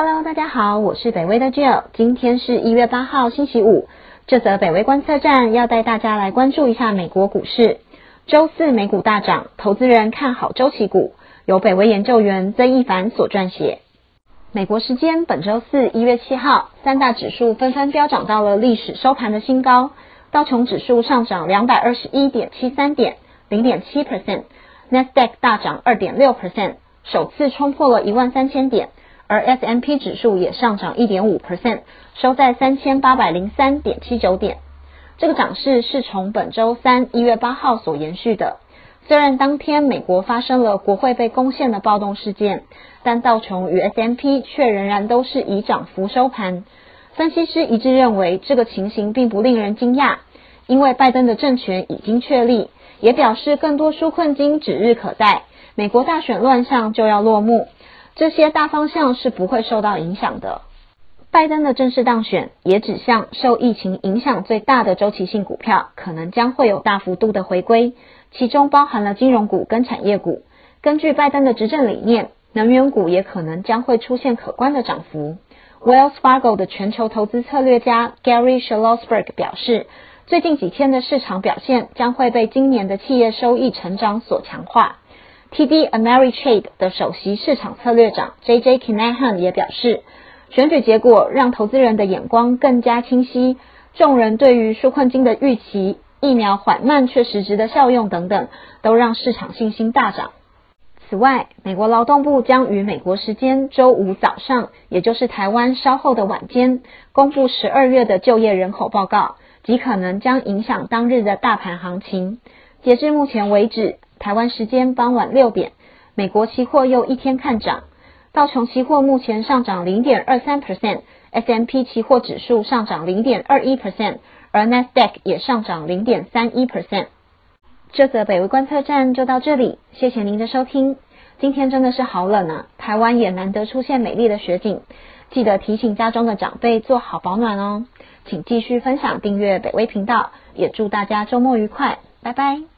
Hello，大家好，我是北威的 Jill，今天是一月八号星期五。这则北威观测站要带大家来关注一下美国股市。周四美股大涨，投资人看好周期股，由北威研究员曾一凡所撰写。美国时间本周四一月七号，三大指数纷纷飙涨到了历史收盘的新高。道琼指数上涨两百二十一点七三点，零点七 percent；Nasdaq 大涨二点六 percent，首次冲破了一万三千点。而 S M P 指数也上涨一点五 percent，收在三千八百零三点七九点。这个涨势是从本周三一月八号所延续的。虽然当天美国发生了国会被攻陷的暴动事件，但道琼与 S M P 却仍然都是以涨幅收盘。分析师一致认为，这个情形并不令人惊讶，因为拜登的政权已经确立，也表示更多纾困金指日可待，美国大选乱象就要落幕。这些大方向是不会受到影响的。拜登的正式当选也指向受疫情影响最大的周期性股票可能将会有大幅度的回归，其中包含了金融股跟产业股。根据拜登的执政理念，能源股也可能将会出现可观的涨幅。Wells Fargo 的全球投资策略家 Gary Schlossberg 表示，最近几天的市场表现将会被今年的企业收益成长所强化。TD Ameritrade 的首席市场策略长 JJ Kinahan 也表示，选举结果让投资人的眼光更加清晰，众人对于纾困金的预期、疫苗缓慢却实质的效用等等，都让市场信心大涨。此外，美国劳动部将于美国时间周五早上，也就是台湾稍后的晚间，公布十二月的就业人口报告，极可能将影响当日的大盘行情。截至目前为止。台湾时间傍晚六点，美国期货又一天看涨，道琼期货目前上涨零点二三 percent，S M P 期货指数上涨零点二一 percent，而 Nasdaq 也上涨零点三一 percent。这则北威观测站就到这里，谢谢您的收听。今天真的是好冷啊，台湾也难得出现美丽的雪景，记得提醒家中的长辈做好保暖哦。请继续分享订阅北威频道，也祝大家周末愉快，拜拜。